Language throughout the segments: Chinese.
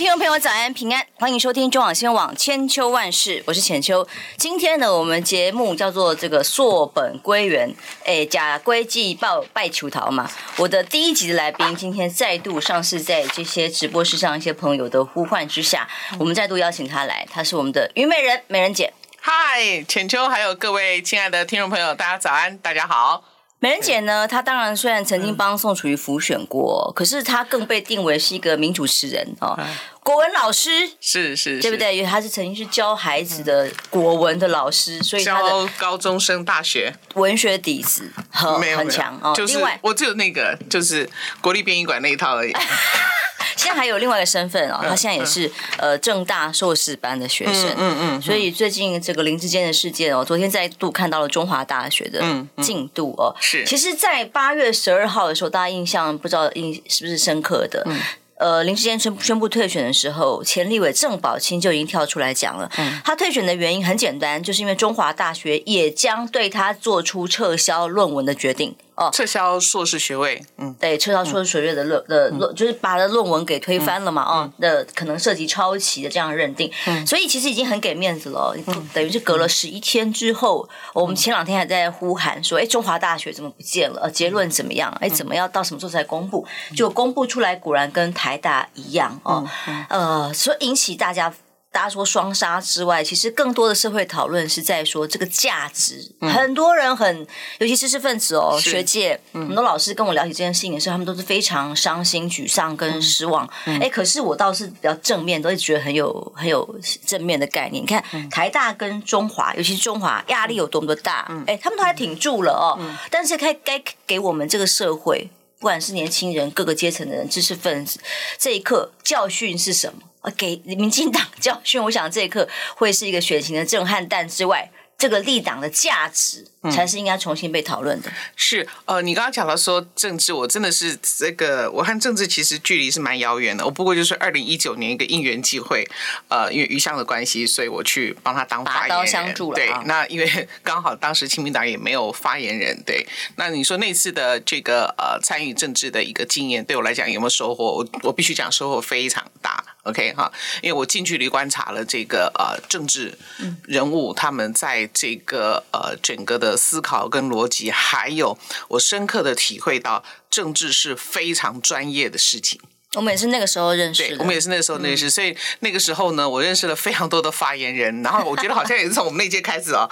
听众朋友，早安平安，欢迎收听中广新闻网千秋万世，我是浅秋。今天呢，我们节目叫做这个溯本归元，哎，假归祭报拜求桃嘛。我的第一集的来宾今天再度上市在这些直播室上一些朋友的呼唤之下，我们再度邀请他来，他是我们的虞美人美人姐。嗨，浅秋，还有各位亲爱的听众朋友，大家早安，大家好。美人姐呢，她当然虽然曾经帮宋楚瑜辅选过，可是她更被定为是一个名主持人哦。国文老师是是，对不对？因为她是曾经是教孩子的国文的老师，所以他的高中生大学文学底子很很强哦。就是我只有那个，就是国立编译馆那一套而已。现在还有另外一个身份哦，他现在也是呃正大硕士班的学生。嗯嗯。所以最近这个林志坚的事件哦，昨天再度看到了中华大学的进度哦。是。其实，在八月十二号的时候，大家印象不知道印是不是深刻的？嗯。呃，林志坚宣宣布退选的时候，前立委郑宝清就已经跳出来讲了。嗯，他退选的原因很简单，就是因为中华大学也将对他做出撤销论文的决定。哦，撤销硕士学位，嗯，对，撤销硕士学位的论的论，就是把他的论文给推翻了嘛，啊，的可能涉及抄袭的这样认定，嗯，所以其实已经很给面子了，等于是隔了十一天之后，我们前两天还在呼喊说，哎，中华大学怎么不见了？呃，结论怎么样？哎，怎么要到什么时候才公布？就公布出来，果然跟台大一样哦，呃，所以引起大家。大家说双杀之外，其实更多的社会讨论是在说这个价值。嗯、很多人很，尤其知识分子哦，学界、嗯、很多老师跟我聊起这件事情的时候，他们都是非常伤心、沮丧跟失望。哎、嗯，可是我倒是比较正面，都是觉得很有很有正面的概念。你看、嗯、台大跟中华，尤其是中华，压力有多么的大？哎、嗯，他们都还挺住了哦。嗯、但是该该给我们这个社会，不管是年轻人、各个阶层的人、知识分子，这一刻教训是什么？给民进党教训，我想这一刻会是一个选情的震撼弹之外，这个立党的价值才是应该重新被讨论的。嗯、是呃，你刚刚讲到说政治，我真的是这个，我和政治其实距离是蛮遥远的。我不过就是二零一九年一个应援机会，呃，因为余香的关系，所以我去帮他当发言人。拔刀相助了。对，那因为刚好当时亲民党也没有发言人。对，那你说那次的这个呃参与政治的一个经验，对我来讲有没有收获？我我必须讲收获非常大。OK 哈，因为我近距离观察了这个呃政治人物，他们在这个呃整个的思考跟逻辑，还有我深刻的体会到，政治是非常专业的事情。我们也是那个时候认识的，我们也是那个时候认识，嗯、所以那个时候呢，我认识了非常多的发言人，然后我觉得好像也是从我们那届开始啊，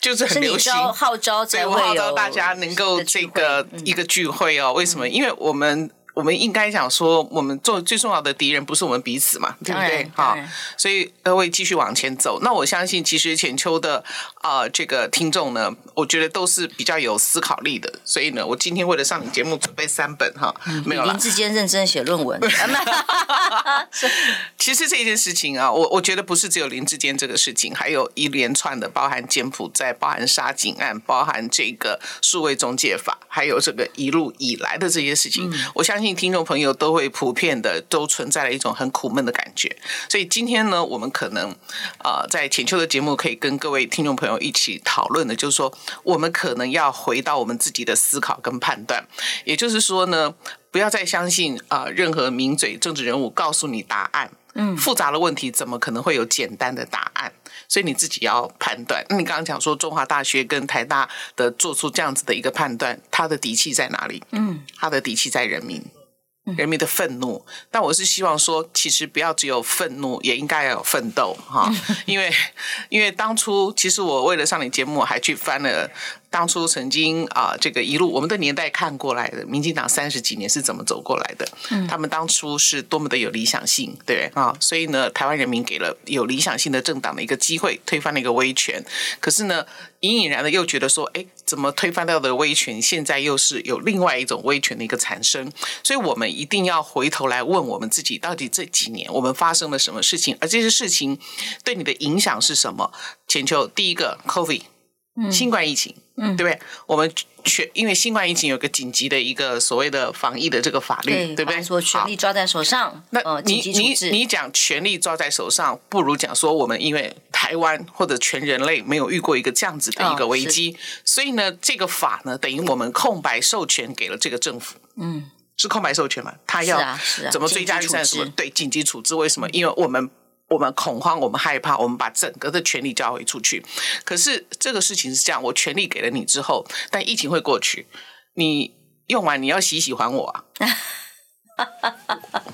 就是很流行号召，对，我号召大家能够这个一个聚会哦。为什么？因为我们。我们应该讲说，我们做最重要的敌人不是我们彼此嘛，对不对？好，所以各位继续往前走。那我相信，其实浅秋的啊、呃，这个听众呢，我觉得都是比较有思考力的。所以呢，我今天为了上你节目准备三本哈，没有了。林志坚认真写论文。其实这件事情啊，我我觉得不是只有林志坚这个事情，还有一连串的，包含柬埔寨，包含沙井案，包含这个数位中介法，还有这个一路以来的这些事情，嗯、我相信。听众朋友都会普遍的都存在了一种很苦闷的感觉，所以今天呢，我们可能啊、呃，在浅秋的节目可以跟各位听众朋友一起讨论的，就是说，我们可能要回到我们自己的思考跟判断，也就是说呢，不要再相信啊、呃，任何名嘴政治人物告诉你答案，嗯，复杂的问题怎么可能会有简单的答案？所以你自己要判断。那你刚刚讲说中华大学跟台大的做出这样子的一个判断，他的底气在哪里？嗯，他的底气在人民。人民的愤怒，但我是希望说，其实不要只有愤怒，也应该要有奋斗哈。因为，因为当初其实我为了上你节目，还去翻了。当初曾经啊，这个一路我们的年代看过来的，民进党三十几年是怎么走过来的？嗯，他们当初是多么的有理想性，对啊，所以呢，台湾人民给了有理想性的政党的一个机会，推翻了一个威权。可是呢，隐隐然的又觉得说，哎，怎么推翻掉的威权，现在又是有另外一种威权的一个产生？所以我们一定要回头来问我们自己，到底这几年我们发生了什么事情？而这些事情对你的影响是什么？浅秋，第一个，COVID。新冠疫情，嗯，对不对？我们全因为新冠疫情有个紧急的一个所谓的防疫的这个法律，对，对不对？说权力抓在手上，那你你你讲权力抓在手上，不如讲说我们因为台湾或者全人类没有遇过一个这样子的一个危机，哦、所以呢，这个法呢等于我们空白授权给了这个政府，嗯，是空白授权嘛？他要怎么追加预算什么？对，紧急处置为什么？因为我们。我们恐慌，我们害怕，我们把整个的权利交回出去。可是这个事情是这样，我权利给了你之后，但疫情会过去，你用完你要洗洗还我啊，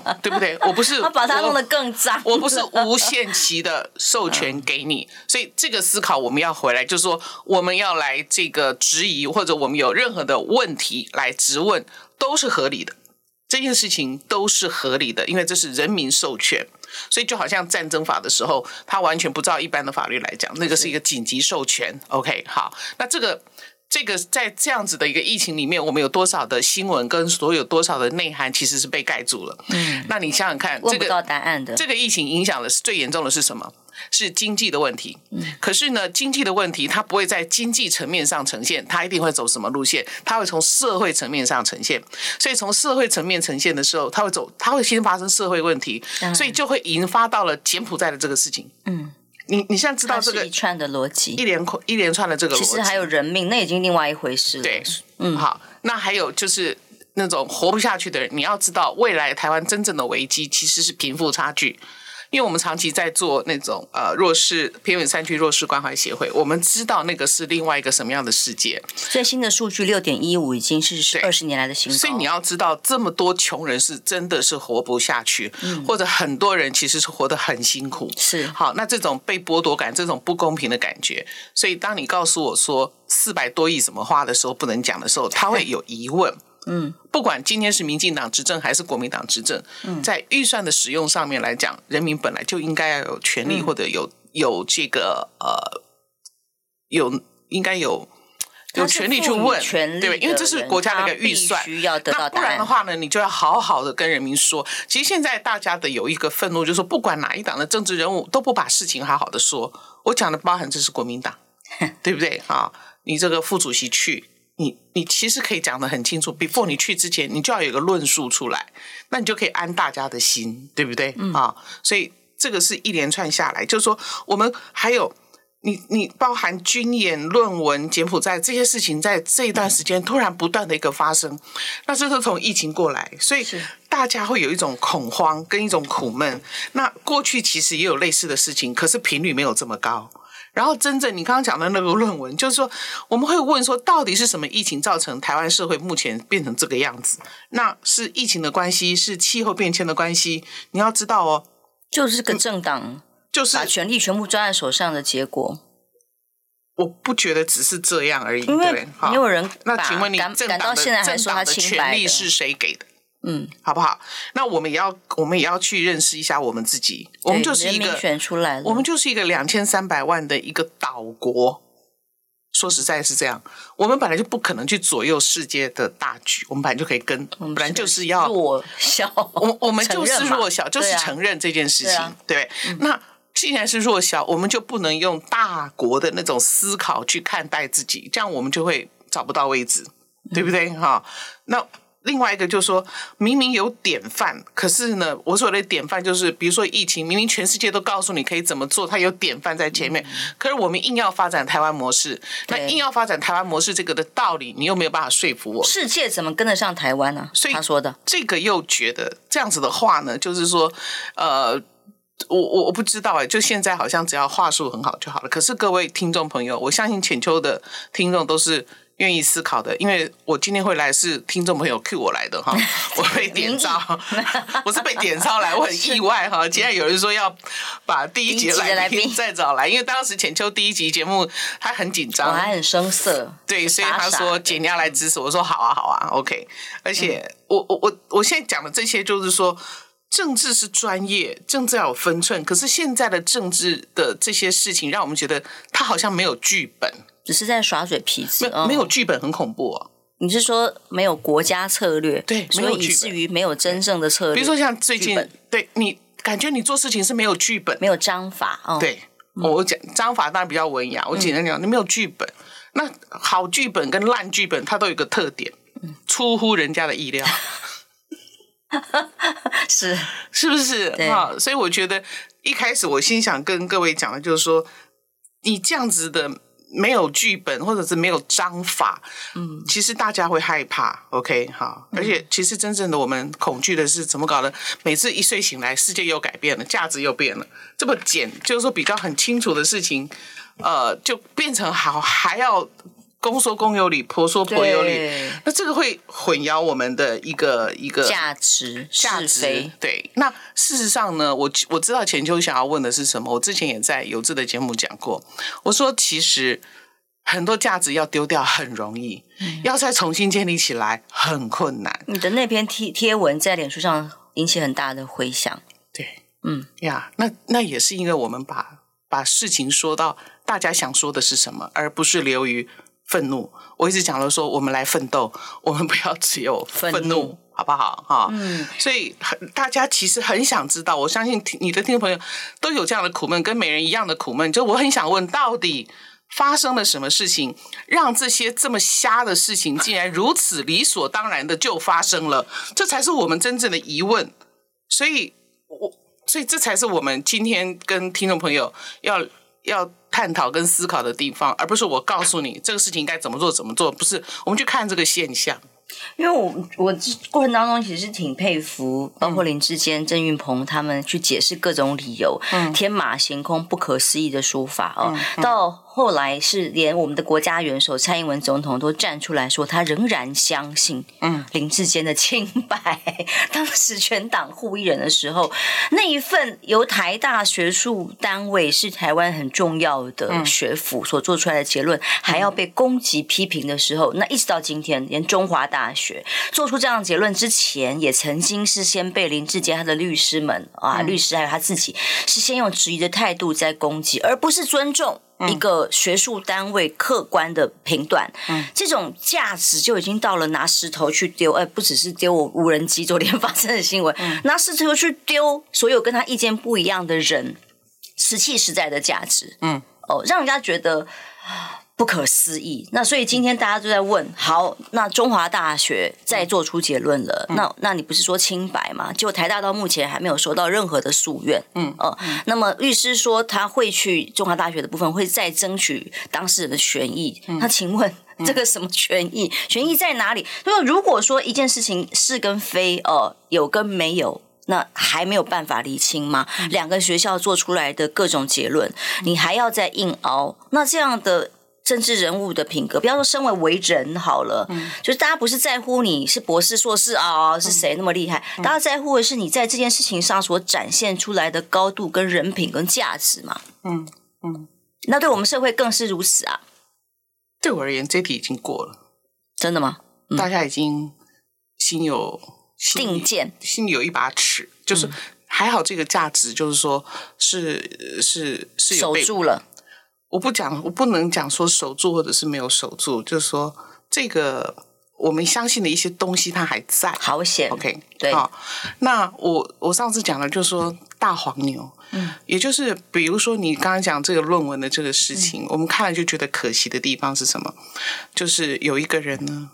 对不对？我不是把它弄得更脏，我不是无限期的授权给你，所以这个思考我们要回来，就是说我们要来这个质疑，或者我们有任何的问题来质问，都是合理的。这件事情都是合理的，因为这是人民授权。所以就好像战争法的时候，他完全不照一般的法律来讲，那个是一个紧急授权。OK，好，那这个这个在这样子的一个疫情里面，我们有多少的新闻跟所有多少的内涵其实是被盖住了。嗯，那你想想看，问不到答案的，这个疫情影响的是最严重的是什么？是经济的问题，可是呢，经济的问题它不会在经济层面上呈现，它一定会走什么路线？它会从社会层面上呈现。所以从社会层面呈现的时候，它会走，它会先发生社会问题，所以就会引发到了柬埔寨的这个事情。嗯，你你现在知道这个一串的逻辑，一连一连串的这个逻辑，其实还有人命，那已经另外一回事了。对，嗯，好，那还有就是那种活不下去的人，你要知道，未来台湾真正的危机其实是贫富差距。因为我们长期在做那种呃弱势偏远山区弱势关怀协会，我们知道那个是另外一个什么样的世界。最新的数据六点一五已经是二十年来的新高。所以你要知道，这么多穷人是真的是活不下去，嗯、或者很多人其实是活得很辛苦。是好，那这种被剥夺感，这种不公平的感觉，所以当你告诉我说四百多亿怎么花的时候，不能讲的时候，他会 有疑问。嗯，不管今天是民进党执政还是国民党执政，嗯，在预算的使用上面来讲，人民本来就应该要有权利或者有有这个呃有应该有有权利去问，对，因为这是国家的一个预算，需要得到答案。那不然的话呢，你就要好好的跟人民说。其实现在大家的有一个愤怒，就是说不管哪一党的政治人物都不把事情好好的说。我讲的包含这是国民党，对不对？啊，你这个副主席去。你你其实可以讲的很清楚，before 你去之前，你就要有个论述出来，那你就可以安大家的心，对不对？嗯、啊，所以这个是一连串下来，就是说我们还有你你包含军演、论文、柬埔寨这些事情，在这一段时间突然不断的一个发生，嗯、那这是从疫情过来，所以大家会有一种恐慌跟一种苦闷。那过去其实也有类似的事情，可是频率没有这么高。然后，真正你刚刚讲的那个论文，就是说，我们会问说，到底是什么疫情造成台湾社会目前变成这个样子？那是疫情的关系，是气候变迁的关系。你要知道哦，就是个政党就是把权力全部抓在手上的结果。我不觉得只是这样而已，因为没有人。那请问你，政党的政党的权力是谁给的？嗯，好不好？那我们也要，我们也要去认识一下我们自己。我们就是一个选出来，我们就是一个两千三百万的一个岛国。说实在是这样，我们本来就不可能去左右世界的大局。我们本来就可以跟，本来就是要弱小。我我们就是弱小，就是承认这件事情。对，那既然是弱小，我们就不能用大国的那种思考去看待自己，这样我们就会找不到位置，对不对？哈，那。另外一个就是说，明明有典范，可是呢，我所谓的典范就是，比如说疫情，明明全世界都告诉你可以怎么做，它有典范在前面，嗯、可是我们硬要发展台湾模式，那硬要发展台湾模式这个的道理，你又没有办法说服我。世界怎么跟得上台湾呢？所以他说的这个又觉得这样子的话呢，就是说，呃，我我我不知道哎，就现在好像只要话术很好就好了。可是各位听众朋友，我相信浅秋的听众都是。愿意思考的，因为我今天会来是听众朋友 cue 我来的哈，我被点招，我是被点招来，我很意外哈。竟然有人说要把第一节来宾再找来，因为当时浅秋第一集节目他很紧张，我还很生涩，对，所以他说姐你要来支持，我说好啊好啊，OK。而且我我我我现在讲的这些就是说，政治是专业，政治要有分寸，可是现在的政治的这些事情，让我们觉得他好像没有剧本。只是在耍嘴皮子，没有剧本很恐怖哦。你是说没有国家策略？对，所以以至于没有真正的策略。比如说像最近，对你感觉你做事情是没有剧本，没有章法。哦对，我讲章法当然比较文雅，我简单讲，你没有剧本。那好剧本跟烂剧本，它都有一个特点，出乎人家的意料。是是不是啊？所以我觉得一开始我心想跟各位讲的就是说，你这样子的没有剧本或者是没有章法，嗯，其实大家会害怕。OK，好，而且其实真正的我们恐惧的是怎么搞的？每次一睡醒来，世界又改变了，价值又变了。这么简，就是说比较很清楚的事情，呃，就变成好还要。公说公有理，婆说婆有理，那这个会混淆我们的一个一个价值价值。对，那事实上呢，我我知道钱秋想要问的是什么。我之前也在有志的节目讲过，我说其实很多价值要丢掉很容易，嗯、要再重新建立起来很困难。你的那篇贴贴文在脸书上引起很大的回响。对，嗯呀，那那也是因为我们把把事情说到大家想说的是什么，而不是流于。愤怒，我一直讲了说，我们来奋斗，我们不要只有愤怒，愤怒好不好？哈，嗯，所以很大家其实很想知道，我相信你的听众朋友都有这样的苦闷，跟美人一样的苦闷。就我很想问，到底发生了什么事情，让这些这么瞎的事情，竟然如此理所当然的就发生了？这才是我们真正的疑问。所以，我所以这才是我们今天跟听众朋友要要。探讨跟思考的地方，而不是我告诉你这个事情该怎么做怎么做，不是我们去看这个现象。因为我我过程当中其实挺佩服，包括林志坚、郑运鹏他们去解释各种理由，嗯、天马行空、不可思议的说法哦，嗯嗯、到。后来是连我们的国家元首蔡英文总统都站出来说，他仍然相信嗯林志坚的清白。嗯、当时全党护一人的时候，那一份由台大学术单位是台湾很重要的学府所做出来的结论，嗯、还要被攻击批评的时候，那一直到今天，连中华大学做出这样的结论之前，也曾经是先被林志坚他的律师们啊，律师还有他自己是先用质疑的态度在攻击，而不是尊重。一个学术单位客观的评断，嗯、这种价值就已经到了拿石头去丢，哎，不只是丢我无人机昨天 发生的新闻，嗯、拿石头去丢所有跟他意见不一样的人，实气实在的价值，嗯，哦，让人家觉得。不可思议。那所以今天大家都在问：好，那中华大学再做出结论了，嗯、那那你不是说清白吗？结果台大到目前还没有收到任何的诉愿。嗯，哦、呃，嗯、那么律师说他会去中华大学的部分会再争取当事人的权益。嗯、那请问这个什么权益？权益在哪里？那么如果说一件事情是跟非，哦、呃，有跟没有，那还没有办法厘清吗？嗯、两个学校做出来的各种结论，你还要再硬熬？那这样的。政治人物的品格，不要说身为为人好了，嗯、就是大家不是在乎你是博士、硕士啊、哦，是谁那么厉害，嗯、大家在乎的是你在这件事情上所展现出来的高度、跟人品、跟价值嘛。嗯嗯，那对我们社会更是如此啊。对我而言，这题已经过了。真的吗？嗯、大家已经心有心定见，心里有一把尺，就是还好这个价值，就是说是是是有守住了。我不讲，我不能讲说守住或者是没有守住，就是说这个我们相信的一些东西它还在。好险，OK，对。好，那我我上次讲了，就是说大黄牛，嗯，也就是比如说你刚刚讲这个论文的这个事情，嗯、我们看了就觉得可惜的地方是什么？就是有一个人呢，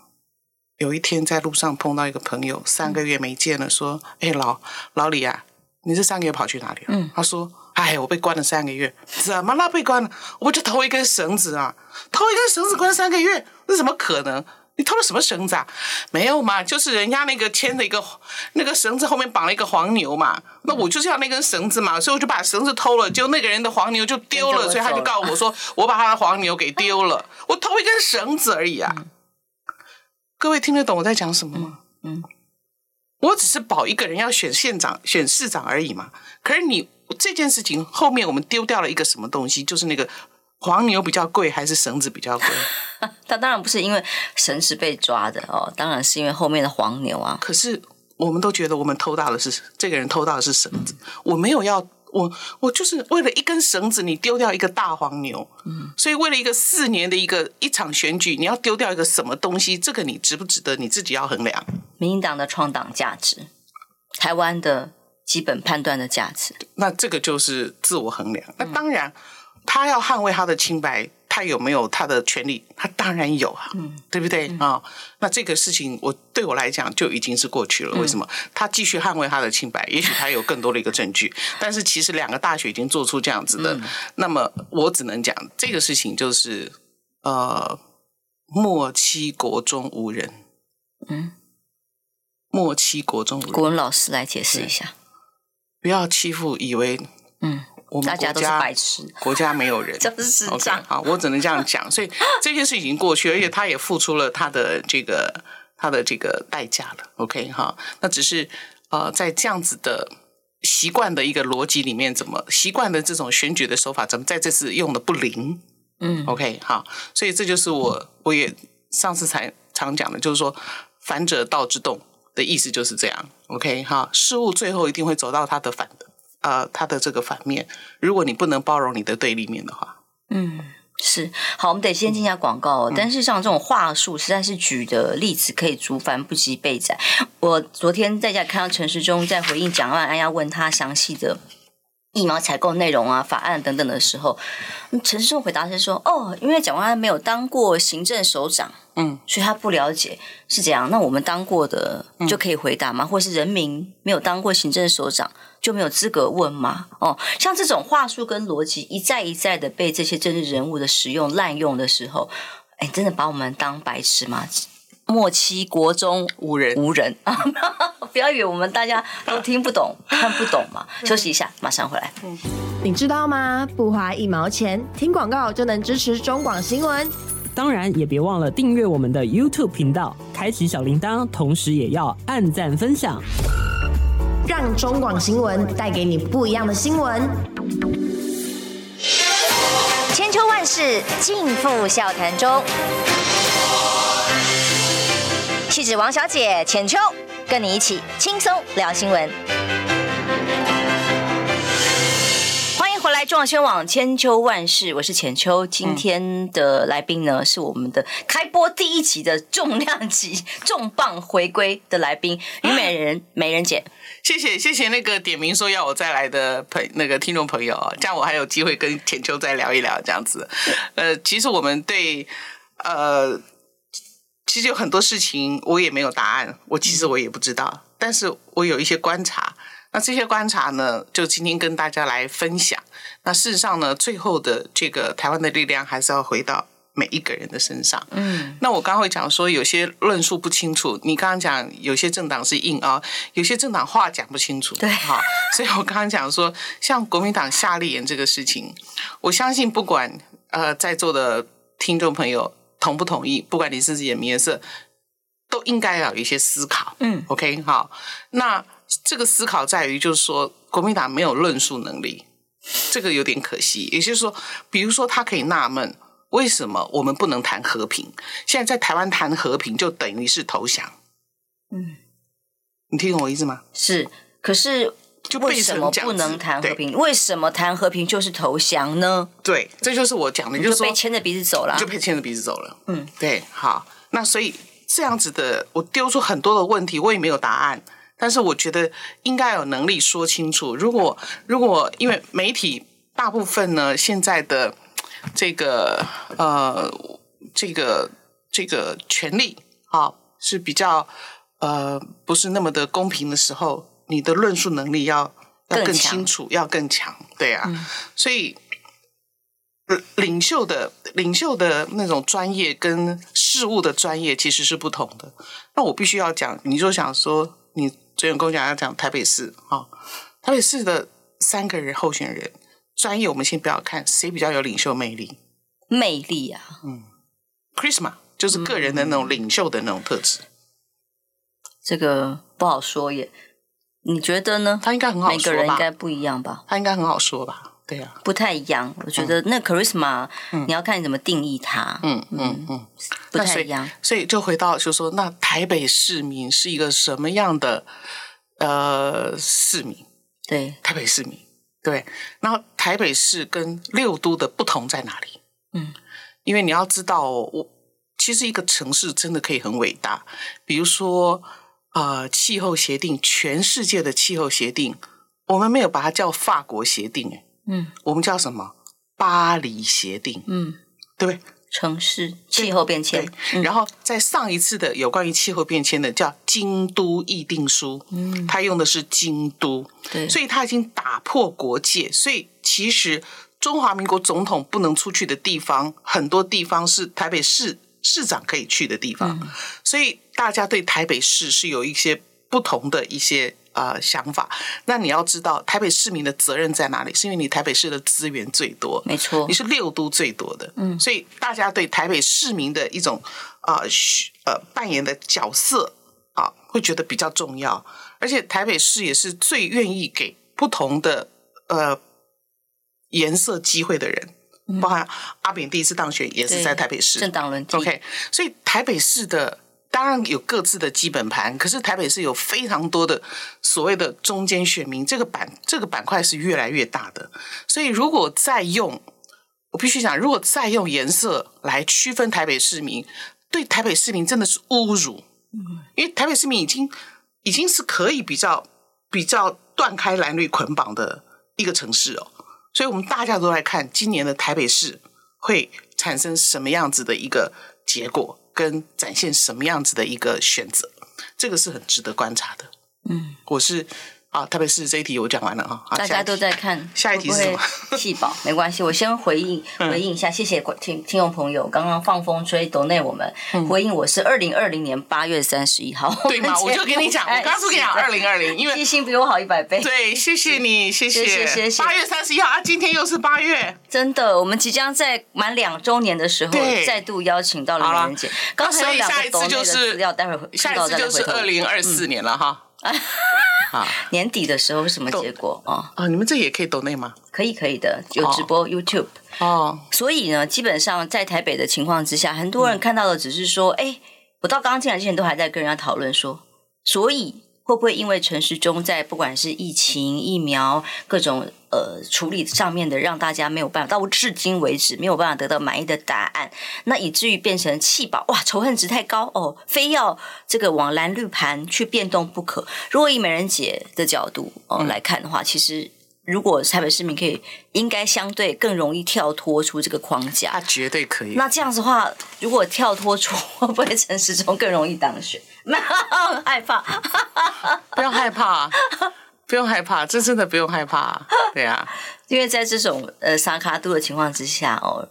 有一天在路上碰到一个朋友，三个月没见了，说：“哎、嗯，老老李啊，你这三个月跑去哪里了？”嗯，他说。哎，我被关了三个月，怎么了？被关了？我就偷一根绳子啊，偷一根绳子关三个月，那怎么可能？你偷了什么绳子啊？没有嘛，就是人家那个牵的一个那个绳子后面绑了一个黄牛嘛，那我就是要那根绳子嘛，所以我就把绳子偷了，就那个人的黄牛就丢了，所以他就告我说我把他的黄牛给丢了，我偷一根绳子而已啊。各位听得懂我在讲什么吗？嗯，我只是保一个人要选县长、选市长而已嘛，可是你。这件事情后面我们丢掉了一个什么东西？就是那个黄牛比较贵，还是绳子比较贵？他当然不是因为绳子被抓的哦，当然是因为后面的黄牛啊。可是我们都觉得我们偷到的是这个人偷到的是绳子，我没有要我我就是为了一根绳子，你丢掉一个大黄牛。嗯，所以为了一个四年的一个一场选举，你要丢掉一个什么东西？这个你值不值得？你自己要衡量。民进党的创党价值，台湾的。基本判断的价值，那这个就是自我衡量。那当然，他要捍卫他的清白，他有没有他的权利？他当然有啊，嗯，对不对啊、嗯哦？那这个事情，我对我来讲就已经是过去了。嗯、为什么？他继续捍卫他的清白，也许他有更多的一个证据。但是其实两个大学已经做出这样子的，嗯、那么我只能讲这个事情就是呃，莫欺国中无人。嗯，莫欺国中无人。国文老师来解释一下，不要欺负以为嗯。我们国家，大家都是白痴，国家没有人，这是这样。好，我只能这样讲。所以 这件事已经过去，而且他也付出了他的这个他的这个代价了。OK 哈，那只是呃，在这样子的习惯的一个逻辑里面，怎么习惯的这种选举的手法，怎么在这次用的不灵？嗯，OK 好，所以这就是我我也上次才常讲的，就是说“反者道之动”的意思就是这样。OK 哈，事物最后一定会走到它的反的。呃，它的这个反面，如果你不能包容你的对立面的话，嗯，是好，我们得先进一下广告。哦、但是像这种话术，实在是举的例子可以竹繁不及备载。我昨天在家看到陈时中在回应蒋万安要问他详细的疫苗采购内容啊、法案等等的时候，陈世忠回答是说：“哦，因为蒋万安没有当过行政首长，嗯，所以他不了解是这样。那我们当过的就可以回答吗？嗯、或是人民没有当过行政首长？”就没有资格问吗？哦，像这种话术跟逻辑一再一再的被这些政治人物的使用滥用的时候，哎，真的把我们当白痴吗？莫欺国中无人，无人啊！不要以为我们大家都听不懂、看不懂嘛。休息一下，马上回来。你知道吗？不花一毛钱，听广告就能支持中广新闻。当然，也别忘了订阅我们的 YouTube 频道，开启小铃铛，同时也要按赞分享。让中广新闻带给你不一样的新闻。千秋万世尽付笑谈中。气质王小姐浅秋，跟你一起轻松聊新闻。回来，中广新闻网千秋万世，我是浅秋。今天的来宾呢，是我们的开播第一集的重量级重磅回归的来宾 虞美人美人姐。谢谢谢谢那个点名说要我再来的朋那个听众朋友，这样我还有机会跟浅秋再聊一聊这样子。呃，其实我们对呃，其实有很多事情我也没有答案，我其实我也不知道，但是我有一些观察。那这些观察呢，就今天跟大家来分享。那事实上呢，最后的这个台湾的力量还是要回到每一个人的身上。嗯，那我刚刚会讲说，有些论述不清楚。你刚刚讲有些政党是硬啊，有些政党话讲不清楚。对，好，所以我刚刚讲说，像国民党夏立言这个事情，我相信不管呃在座的听众朋友同不同意，不管你是自己的颜色，都应该要有一些思考。嗯，OK，好，那。这个思考在于，就是说，国民党没有论述能力，这个有点可惜。也就是说，比如说，他可以纳闷，为什么我们不能谈和平？现在在台湾谈和平，就等于是投降。嗯，你听懂我意思吗？是，可是就为什么不能谈和平？为什么谈和平就是投降呢？对，这就是我讲的，就是被牵着鼻子走了，就被牵着鼻子走了。嗯，对，好，那所以这样子的，我丢出很多的问题，我也没有答案。但是我觉得应该有能力说清楚。如果如果因为媒体大部分呢，现在的这个呃这个这个权利啊是比较呃不是那么的公平的时候，你的论述能力要要更清楚，要更强，对啊。嗯、所以领袖的领袖的那种专业跟事物的专业其实是不同的。那我必须要讲，你就想说你。昨天跟我讲要讲台北市啊、哦，台北市的三个人候选人专业，我们先不要看谁比较有领袖魅力，魅力啊，嗯，Charisma 就是个人的那种领袖的那种特质，嗯、这个不好说耶，你觉得呢？他应该很好说吧？每个人应该不一样吧？他应该很好说吧？对呀、啊，不太一样。我觉得那 Charisma，、嗯、你要看你怎么定义它。嗯嗯嗯，嗯不太一样所。所以就回到就是说，那台北市民是一个什么样的呃市民？对，台北市民。对，那台北市跟六都的不同在哪里？嗯，因为你要知道，我其实一个城市真的可以很伟大。比如说，呃，气候协定，全世界的气候协定，我们没有把它叫法国协定，嗯，我们叫什么？巴黎协定。嗯，对不对？城市气候变迁，嗯、然后在上一次的有关于气候变迁的叫《京都议定书》，嗯，他用的是京都，对，所以他已经打破国界，所以其实中华民国总统不能出去的地方，很多地方是台北市市长可以去的地方，嗯、所以大家对台北市是有一些不同的一些。呃，想法。那你要知道，台北市民的责任在哪里？是因为你台北市的资源最多，没错，你是六都最多的，嗯，所以大家对台北市民的一种呃呃扮演的角色啊，会觉得比较重要。而且台北市也是最愿意给不同的呃颜色机会的人，嗯、包含阿扁第一次当选也是在台北市，政党轮替，OK，所以台北市的。当然有各自的基本盘，可是台北市有非常多的所谓的中间选民，这个板这个板块是越来越大的。所以如果再用，我必须讲，如果再用颜色来区分台北市民，对台北市民真的是侮辱。因为台北市民已经已经是可以比较比较断开蓝绿捆绑的一个城市哦。所以我们大家都来看今年的台北市会产生什么样子的一个结果。跟展现什么样子的一个选择，这个是很值得观察的。嗯，我是。啊，特别是这一题我讲完了啊，大家都在看，下一题是什么？细胞没关系，我先回应回应一下，谢谢听听众朋友刚刚放风吹 donate 我们回应，我是二零二零年八月三十一号，对吗？我就跟你讲，我刚刚是跟你讲二零二零，因为记性比我好一百倍。对，谢谢你，谢谢谢谢。八月三十一号啊，今天又是八月，真的，我们即将在满两周年的时候再度邀请到了美人姐。刚才有两个 donate 的资料，待会儿下一次就是二零二四年了哈。啊，年底的时候什么结果啊？啊，你们这也可以抖内吗？可以，可以的，有直播 YouTube 哦。所以呢，基本上在台北的情况之下，很多人看到的只是说，哎、嗯，我到刚刚进来之前都还在跟人家讨论说，所以。会不会因为陈时中在不管是疫情、疫苗各种呃处理上面的，让大家没有办法到至今为止没有办法得到满意的答案，那以至于变成弃保哇，仇恨值太高哦，非要这个往蓝绿盘去变动不可。如果以美人姐的角度哦、呃、来看的话，其实。如果台北市民可以，应该相对更容易跳脱出这个框架。他绝对可以。那这样子的话，如果跳脱出，会不会陈时中更容易当选？害怕，不用害怕，不用害怕，这真的不用害怕。对啊，因为在这种呃三卡度的情况之下哦，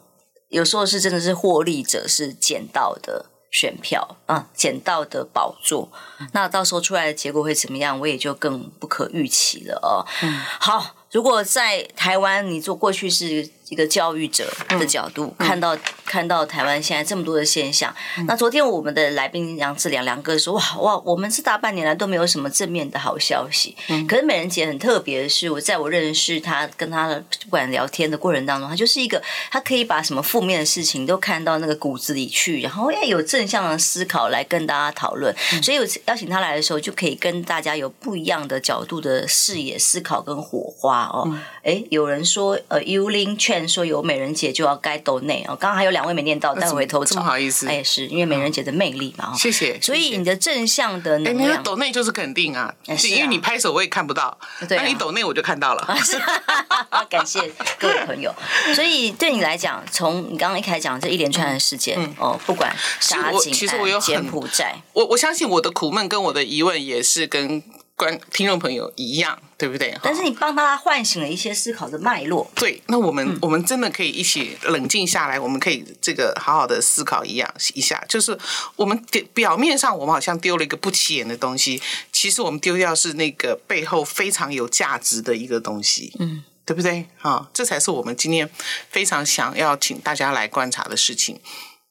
有时候是真的是获利者是捡到的选票啊，捡到的宝座。那到时候出来的结果会怎么样？我也就更不可预期了哦。嗯，好。如果在台湾，你做过去是一个教育者的角度，嗯、看到看到台湾现在这么多的现象，嗯、那昨天我们的来宾杨志良梁哥说：“哇哇，我们这大半年来都没有什么正面的好消息。嗯”可是美人姐很特别的是，我在我认识她跟她不管聊天的过程当中，她就是一个她可以把什么负面的事情都看到那个骨子里去，然后要有正向的思考来跟大家讨论。嗯、所以我邀请她来的时候，就可以跟大家有不一样的角度的视野、思考跟火花。哦，哎、嗯，有人说，呃，Yulin 说有美人姐就要该抖内哦。刚刚还有两位没念到，待会偷找。不好意思，哎，是因为美人姐的魅力嘛。谢谢。所以你的正向的能量，抖内就是肯定啊，是因为你拍手我也看不到，那你抖内我就看到了。感谢各位朋友。所以对你来讲，从你刚刚一开始讲这一连串的事件哦，不管杀警、其实我有柬埔寨，我我相信我的苦闷跟我的疑问也是跟。观听众朋友一样，对不对？但是你帮他唤醒了一些思考的脉络。对，那我们、嗯、我们真的可以一起冷静下来，我们可以这个好好的思考一样一下。就是我们表面上我们好像丢了一个不起眼的东西，其实我们丢掉是那个背后非常有价值的一个东西。嗯，对不对？啊，这才是我们今天非常想要请大家来观察的事情。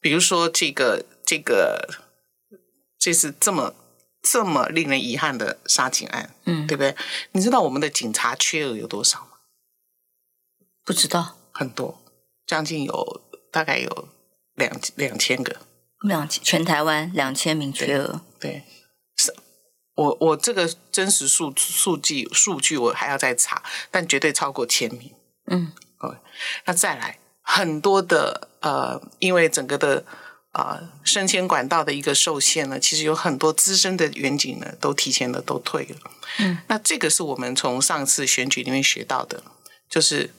比如说这个这个，这是这么。这么令人遗憾的杀警案，嗯，对不对？你知道我们的警察缺额有多少吗？不知道，很多，将近有大概有两两千个，两千全台湾两千名缺额，对，是，我我这个真实数数据数据我还要再查，但绝对超过千名，嗯，哦，那再来很多的呃，因为整个的。啊，升迁管道的一个受限呢，其实有很多资深的员警呢，都提前的都退了。嗯，那这个是我们从上次选举里面学到的，就是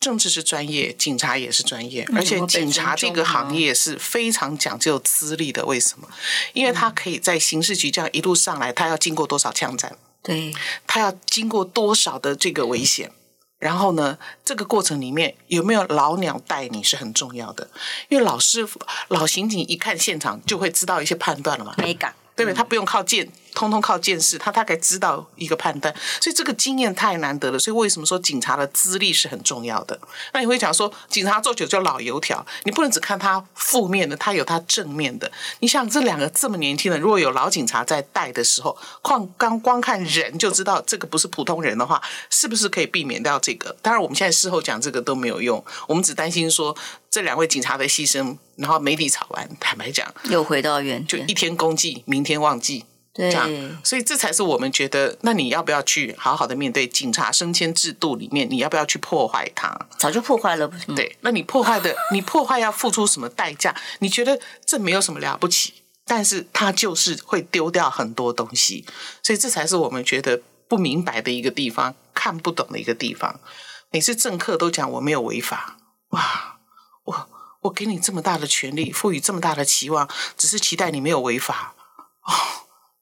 政治是专业，警察也是专业，而且警察这个行业是非常讲究资历的。为什么？因为他可以在刑事局这样一路上来，他要经过多少枪战？对，他要经过多少的这个危险？然后呢，这个过程里面有没有老鸟带你是很重要的，因为老师傅、老刑警一看现场就会知道一些判断了嘛。没敢，对不对？他不用靠见。通通靠见识，他大概知道一个判断，所以这个经验太难得了。所以为什么说警察的资历是很重要的？那你会讲说，警察做久就老油条，你不能只看他负面的，他有他正面的。你想这两个这么年轻的，如果有老警察在带的时候，光刚光看人就知道这个不是普通人的话，是不是可以避免掉这个？当然，我们现在事后讲这个都没有用，我们只担心说这两位警察的牺牲，然后媒体炒完，坦白讲，又回到原点，就一天公祭，明天忘记。对，这样，所以这才是我们觉得，那你要不要去好好的面对警察升迁制度里面？你要不要去破坏它？早就破坏了，不是？对，那你破坏的，你破坏要付出什么代价？你觉得这没有什么了不起，但是它就是会丢掉很多东西，所以这才是我们觉得不明白的一个地方，看不懂的一个地方。每次政客都讲我没有违法，哇，我我给你这么大的权利，赋予这么大的期望，只是期待你没有违法，哦。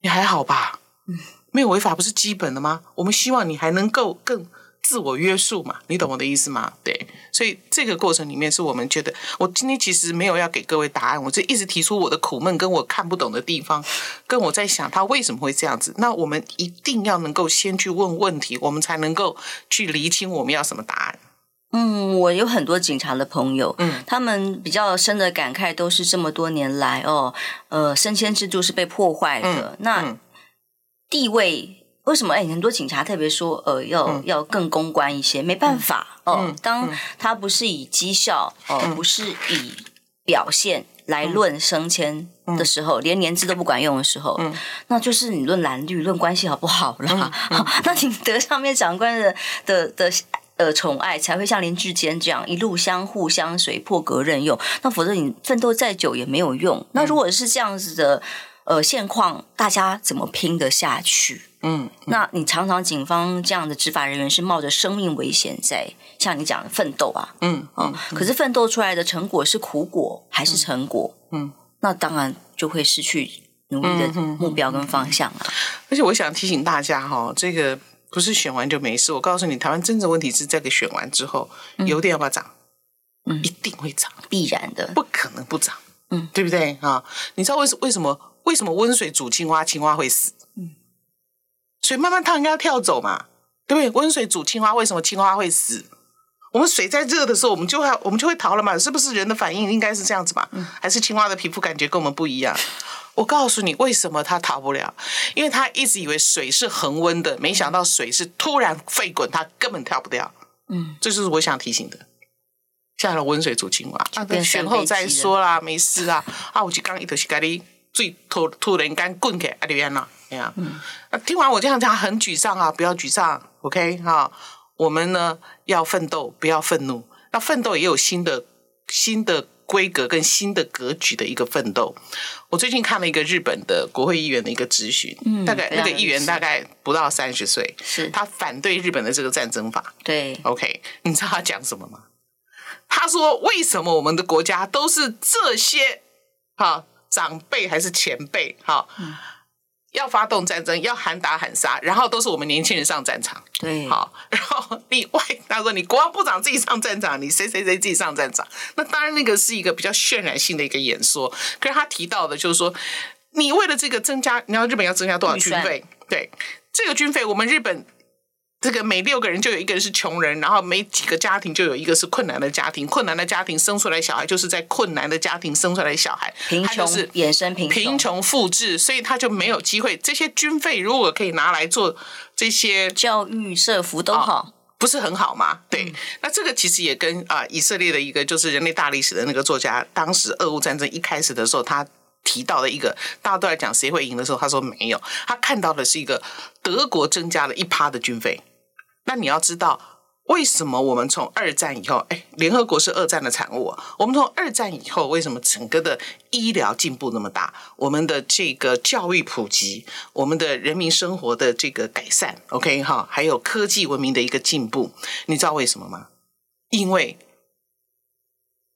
你还好吧？嗯，没有违法不是基本的吗？我们希望你还能够更自我约束嘛，你懂我的意思吗？对，所以这个过程里面是我们觉得，我今天其实没有要给各位答案，我就一直提出我的苦闷跟我看不懂的地方，跟我在想他为什么会这样子。那我们一定要能够先去问问题，我们才能够去厘清我们要什么答案。嗯，我有很多警察的朋友，嗯，他们比较深的感慨都是这么多年来哦，呃，升迁制度是被破坏的。嗯、那地位为什么？哎，很多警察特别说，呃，要、嗯、要更公关一些，没办法、嗯、哦。当他不是以绩效哦、呃，不是以表现来论升迁的时候，嗯、连年资都不管用的时候，嗯、那就是你论蓝绿，论关系好不好啦。嗯嗯、那你得上面长官的的的。的呃，宠爱才会像林志坚这样一路相互相随，破格任用。那否则你奋斗再久也没有用。那如果是这样子的呃现况，大家怎么拼得下去？嗯，嗯，那你常常警方这样的执法人员是冒着生命危险在像你讲的奋斗啊，嗯嗯，嗯，可是奋斗出来的成果是苦果还是成果？嗯，那当然就会失去努力的目标跟方向了。而且我想提醒大家哈，这个。不是选完就没事。我告诉你，台湾真正问题是这个选完之后，嗯、油电要不要涨？嗯，一定会涨，必然的，不可能不涨。嗯，对不对啊？你知道为什为什么为什么温水煮青蛙，青蛙会死？嗯，水慢慢烫，应该要跳走嘛，对不对？温水煮青蛙，为什么青蛙会死？我们水在热的时候，我们就会我们就会逃了嘛，是不是？人的反应应该是这样子嘛？嗯，还是青蛙的皮肤感觉跟我们不一样？我告诉你，为什么他逃不了？因为他一直以为水是恒温的，没想到水是突然沸滚，他根本跳不掉。嗯，这就是我想提醒的。下了温水煮青蛙，啊，选后再说啦，没事啊。啊，我就刚一头是咖喱，最突突然间滚开阿里安娜，哎呀，嗯，听完我这样讲，很沮丧啊，不要沮丧，OK 哈。我们呢要奋斗，不要愤怒。那奋斗也有新的新的。规格跟新的格局的一个奋斗。我最近看了一个日本的国会议员的一个质询，嗯，大概那个议员大概不到三十岁，是他反对日本的这个战争法。对，OK，你知道他讲什么吗？他说：“为什么我们的国家都是这些哈长辈还是前辈哈？”嗯要发动战争，要喊打喊杀，然后都是我们年轻人上战场。对，好，然后另外他说你国防部长自己上战场，你谁谁谁自己上战场？那当然那个是一个比较渲染性的一个演说。可是他提到的就是说，你为了这个增加，你要日本要增加多少军费？对，这个军费我们日本。这个每六个人就有一个人是穷人，然后每几个家庭就有一个是困难的家庭，困难的家庭生出来小孩就是在困难的家庭生出来的小孩，贫穷是衍生贫贫穷复制，所以他就没有机会。这些军费如果可以拿来做这些教育、社福都好，哦，不是很好吗？对，嗯、那这个其实也跟啊、呃、以色列的一个就是人类大历史的那个作家，当时俄乌战争一开始的时候，他提到的一个大家都在讲谁会赢的时候，他说没有，他看到的是一个德国增加了一趴的军费。那你要知道，为什么我们从二战以后，哎，联合国是二战的产物。我们从二战以后，为什么整个的医疗进步那么大？我们的这个教育普及，我们的人民生活的这个改善，OK 哈，还有科技文明的一个进步，你知道为什么吗？因为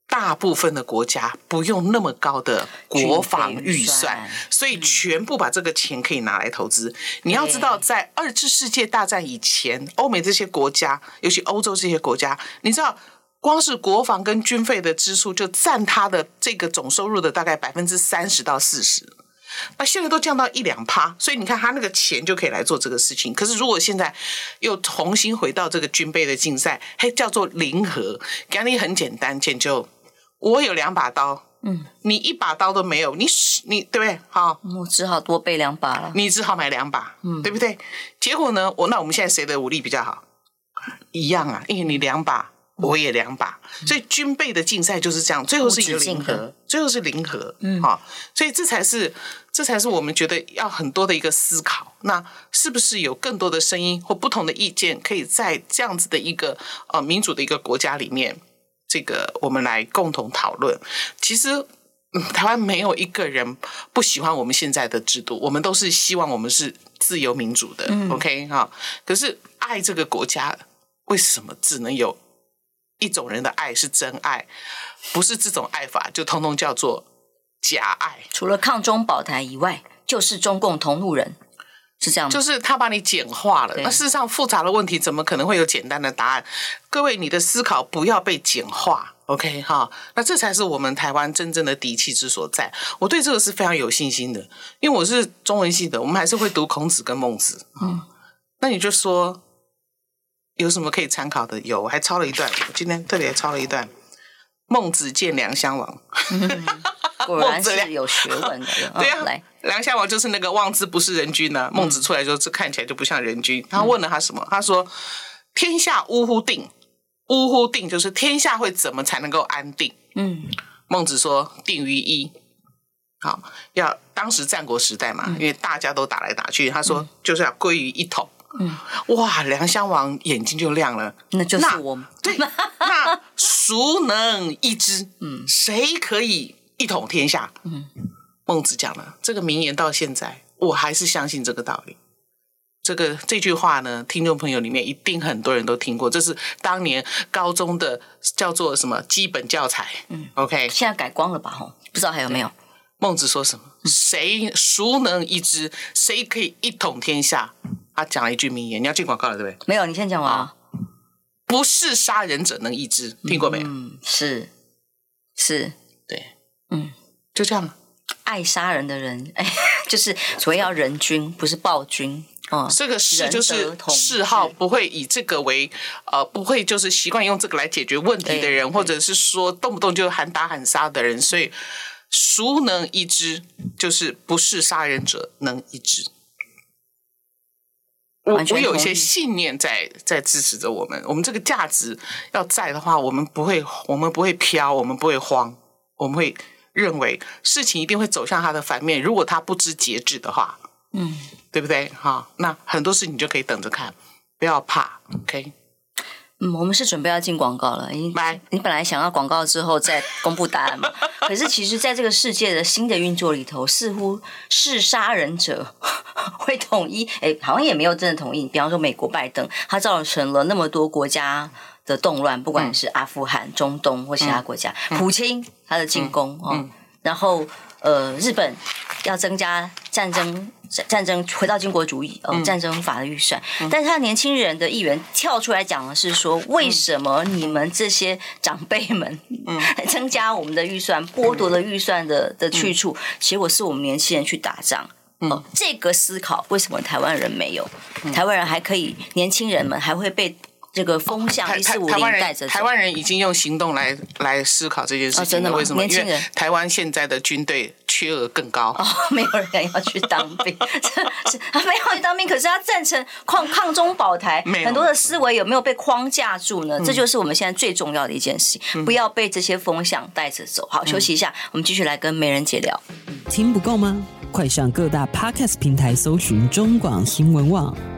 大部分的国家不用那么高的国防预算，所以全部把这个钱可以拿来投资。你要知道，在二次世界大战以前，欧美这些国家，尤其欧洲这些国家，你知道，光是国防跟军费的支出就占它的这个总收入的大概百分之三十到四十。那现在都降到一两趴，所以你看他那个钱就可以来做这个事情。可是如果现在又重新回到这个军备的竞赛，嘿，叫做零和，原理很简单，简就我有两把刀，嗯，你一把刀都没有，你你对不对？好，我只好多备两把了，你只好买两把，嗯，对不对？结果呢，我那我们现在谁的武力比较好？一样啊，因为你两把。我也两把，所以军备的竞赛就是这样，最后是一个零和，最后是零和，嗯，好，所以这才是，这才是我们觉得要很多的一个思考。那是不是有更多的声音或不同的意见，可以在这样子的一个呃民主的一个国家里面，这个我们来共同讨论？其实，嗯，台湾没有一个人不喜欢我们现在的制度，我们都是希望我们是自由民主的，嗯，OK 哈。可是爱这个国家，为什么只能有？一种人的爱是真爱，不是这种爱法就通通叫做假爱。除了抗中保台以外，就是中共同路人，是这样吗？就是他把你简化了。那事实上复杂的问题怎么可能会有简单的答案？各位，你的思考不要被简化，OK 哈？那这才是我们台湾真正的底气之所在。我对这个是非常有信心的，因为我是中文系的，我们还是会读孔子跟孟子。嗯，那你就说。有什么可以参考的？有，我还抄了一段。我今天特别抄了一段《孟子见梁襄王》嗯。果然是有学问的。对啊，来，良乡王就是那个望之不是人君呢、啊。孟子出来之后，这看起来就不像人君。他问了他什么？他说：“天下呜呼定？呜呼定就是天下会怎么才能够安定？”嗯，孟子说：“定于一。”好，要当时战国时代嘛，因为大家都打来打去，他说就是要归于一统。嗯，哇！梁襄王眼睛就亮了，那就是我们。对，那孰能一之？嗯，谁可以一统天下？嗯，孟子讲了这个名言，到现在我还是相信这个道理。这个这句话呢，听众朋友里面一定很多人都听过，这是当年高中的叫做什么基本教材。嗯，OK，现在改光了吧？吼，不知道还有没有？孟子说什么？谁孰能一之？谁可以一统天下？他讲了一句名言，你要进广告了，对不对？没有，你先讲完啊。不是杀人者能一之，听过没有？嗯，是是，对，嗯，就这样。爱杀人的人，哎，就是所谓要人君，不是暴君。哦，这个是就是嗜好，不会以这个为呃，不会就是习惯用这个来解决问题的人，或者是说动不动就喊打喊杀的人。所以，孰能一之？就是不是杀人者能一之。我我有一些信念在在支持着我们，我们这个价值要在的话，我们不会我们不会飘，我们不会慌，我们会认为事情一定会走向它的反面。如果他不知节制的话，嗯，对不对？哈，那很多事情你就可以等着看，不要怕，OK。嗯，我们是准备要进广告了。你你本来想要广告之后再公布答案嘛？可是其实，在这个世界的新的运作里头，似乎是杀人者 会统一。哎，好像也没有真的统一。比方说，美国拜登，他造成了那么多国家的动乱，不管是阿富汗、中东或其他国家，嗯、普京他的进攻啊、嗯嗯，然后呃，日本要增加战争。战争回到军国主义，哦，战争法的预算，嗯、但是他年轻人的议员跳出来讲的是说，为什么你们这些长辈们，嗯，增加我们的预算，剥夺了预算的的去处，结果是我们年轻人去打仗，嗯、呃，这个思考为什么台湾人没有？台湾人还可以，年轻人们还会被。这个风向一四五零带着台湾人已经用行动来来思考这件事情。哦，真的吗？为什么？年轻人，台湾现在的军队缺额更高。哦，没有人要去当兵，是他没有去当兵，可是他赞成抗抗中保台，很多的思维有没有被框架住呢？嗯。这就是我们现在最重要的一件事情，嗯，不要被这些风向带着走。好，休息一下，嗯，我们继续来跟美人姐聊。听不够吗？快上各大 Podcast 平台搜寻中广新闻网。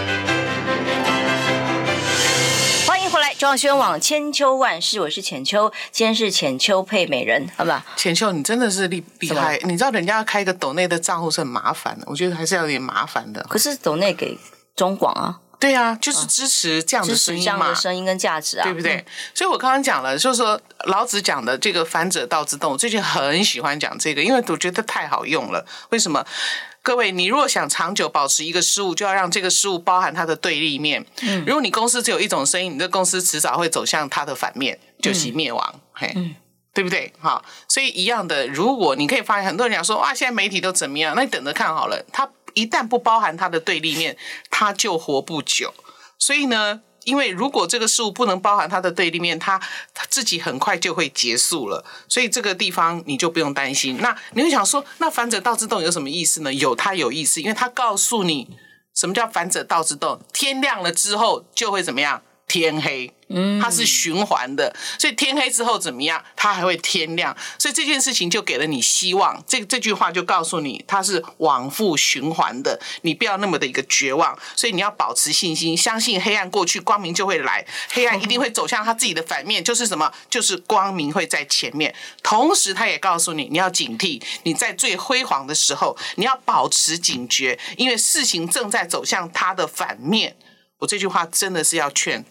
中央新闻网千秋万世，我是浅秋，今天是浅秋配美人，好不好？浅秋，你真的是厉厉害，你知道人家要开一个抖内的账户是很麻烦的，我觉得还是要有点麻烦的。可是抖内给中广啊。对啊，就是支持这样的声音嘛，这样的声音跟价值啊，对不对？嗯、所以我刚刚讲了，就是说老子讲的这个“反者道之动”，我最近很喜欢讲这个，因为我觉得太好用了。为什么？各位，你如果想长久保持一个事物，就要让这个事物包含它的对立面。嗯，如果你公司只有一种声音，你的公司迟早会走向它的反面，就是灭亡。嗯、嘿，嗯、对不对？好，所以一样的，如果你可以发现很多人讲说哇，现在媒体都怎么样？那你等着看好了，它一旦不包含它的对立面，它就活不久。所以呢，因为如果这个事物不能包含它的对立面，它它自己很快就会结束了。所以这个地方你就不用担心。那你会想说，那反者道之动有什么意思呢？有它有意思，因为它告诉你什么叫反者道之动。天亮了之后就会怎么样？天黑。它是循环的，所以天黑之后怎么样？它还会天亮，所以这件事情就给了你希望。这这句话就告诉你，它是往复循环的，你不要那么的一个绝望。所以你要保持信心，相信黑暗过去，光明就会来。黑暗一定会走向它自己的反面，就是什么？就是光明会在前面。同时，他也告诉你，你要警惕，你在最辉煌的时候，你要保持警觉，因为事情正在走向它的反面。我这句话真的是要劝。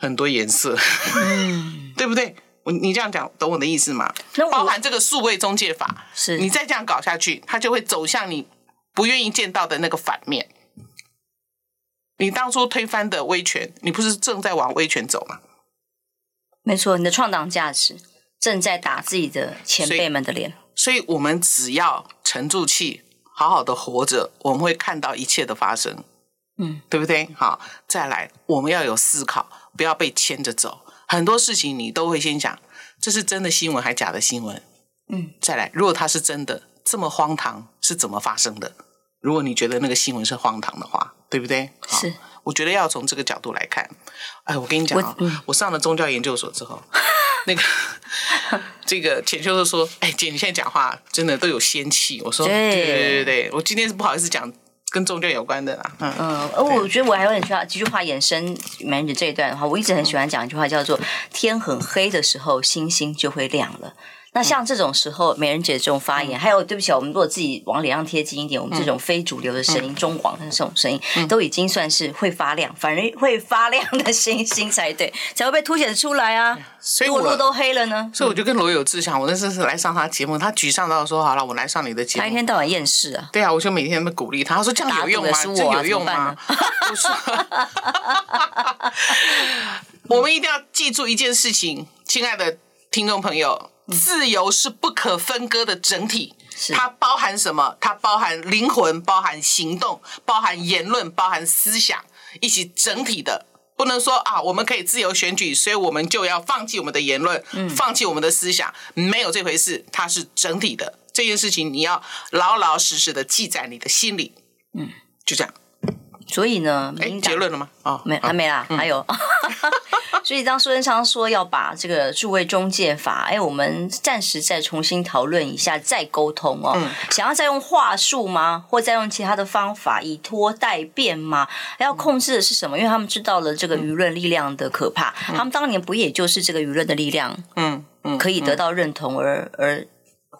很多颜色，嗯，对不对？我你这样讲，懂我的意思吗？包含这个数位中介法，是你再这样搞下去，它就会走向你不愿意见到的那个反面。你当初推翻的威权，你不是正在往威权走吗？没错，你的创党价值正在打自己的前辈们的脸。所以，我们只要沉住气，好好的活着，我们会看到一切的发生。嗯，对不对？好，再来，我们要有思考。不要被牵着走，很多事情你都会先想，这是真的新闻还是假的新闻？嗯，再来，如果它是真的，这么荒唐是怎么发生的？如果你觉得那个新闻是荒唐的话，对不对？是，我觉得要从这个角度来看。哎，我跟你讲啊，我，上了宗教研究所之后，那个 这个浅秋就说：“哎，姐，你现在讲话真的都有仙气。”我说：“对对对对对，我今天是不好意思讲。”跟宗教有关的啦，嗯，嗯，而我觉得我还有很需要几句话延伸美女这一段的话，我一直很喜欢讲一句话，叫做“天很黑的时候，星星就会亮了”。那像这种时候，美人姐这种发言，还有对不起，我们如果自己往脸上贴近一点，我们这种非主流的声音、中广的这种声音，都已经算是会发亮，反而会发亮的星星才对，才会被凸显出来啊。所以我路都黑了呢。所以我就跟罗有志讲，我那次是来上他节目，他沮丧到说：“好了，我来上你的节目。”他一天到晚厌世啊。对啊，我就每天都鼓励他，他说：“这样有用吗？这有用吗？”不是。我们一定要记住一件事情，亲爱的听众朋友。自由是不可分割的整体，它包含什么？它包含灵魂，包含行动，包含言论，包含思想，一起整体的。不能说啊，我们可以自由选举，所以我们就要放弃我们的言论，放弃我们的思想，没有这回事。它是整体的，这件事情你要老老实实的记在你的心里。嗯，就这样。所以呢，哎，结论了吗？哦，没，还没啦，还有。所以当苏贞昌说要把这个诸位中介法，哎，我们暂时再重新讨论一下，再沟通哦。嗯、想要再用话术吗？或再用其他的方法以拖代变吗？要控制的是什么？因为他们知道了这个舆论力量的可怕，嗯、他们当年不也就是这个舆论的力量，嗯嗯，可以得到认同而而。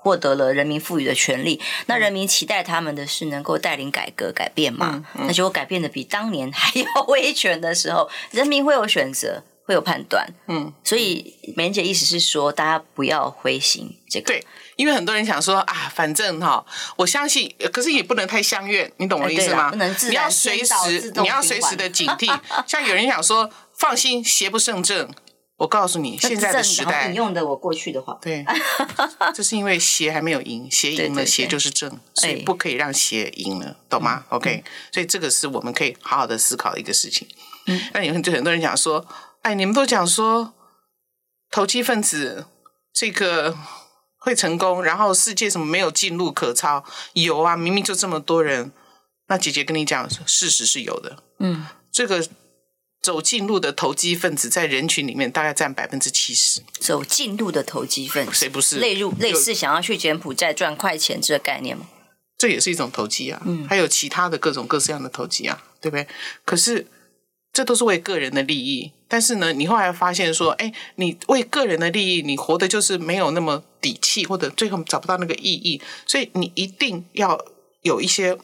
获得了人民赋予的权利，那人民期待他们的是能够带领改革改变嘛？那结果改变的比当年还要 威权的时候，人民会有选择，会有判断。嗯，所以梅姐意思是说，大家不要灰心。这个对，因为很多人想说啊，反正哈，我相信，可是也不能太相怨，你懂我的意思吗？不能自然自你要随时，你要随时的警惕。像有人想说，放心，邪不胜正。我告诉你，现在的时代，引用的我过去的话，对，这是因为邪还没有赢，邪赢了，邪就是正，所以不可以让邪赢了，懂吗？OK，所以这个是我们可以好好的思考的一个事情。嗯，那你们就很多人讲说，哎，你们都讲说投机分子这个会成功，然后世界什么没有进路可抄？有啊，明明就这么多人。那姐姐跟你讲，事实是有的。嗯，这个。走近路的投机分子在人群里面大概占百分之七十。走近路的投机分子，谁不是？类入类似想要去柬埔寨赚快钱这个概念吗？这也是一种投机啊。嗯，还有其他的各种各式样的投机啊，对不对？可是这都是为个人的利益。但是呢，你后来发现说，哎，你为个人的利益，你活的就是没有那么底气，或者最后找不到那个意义。所以你一定要有一些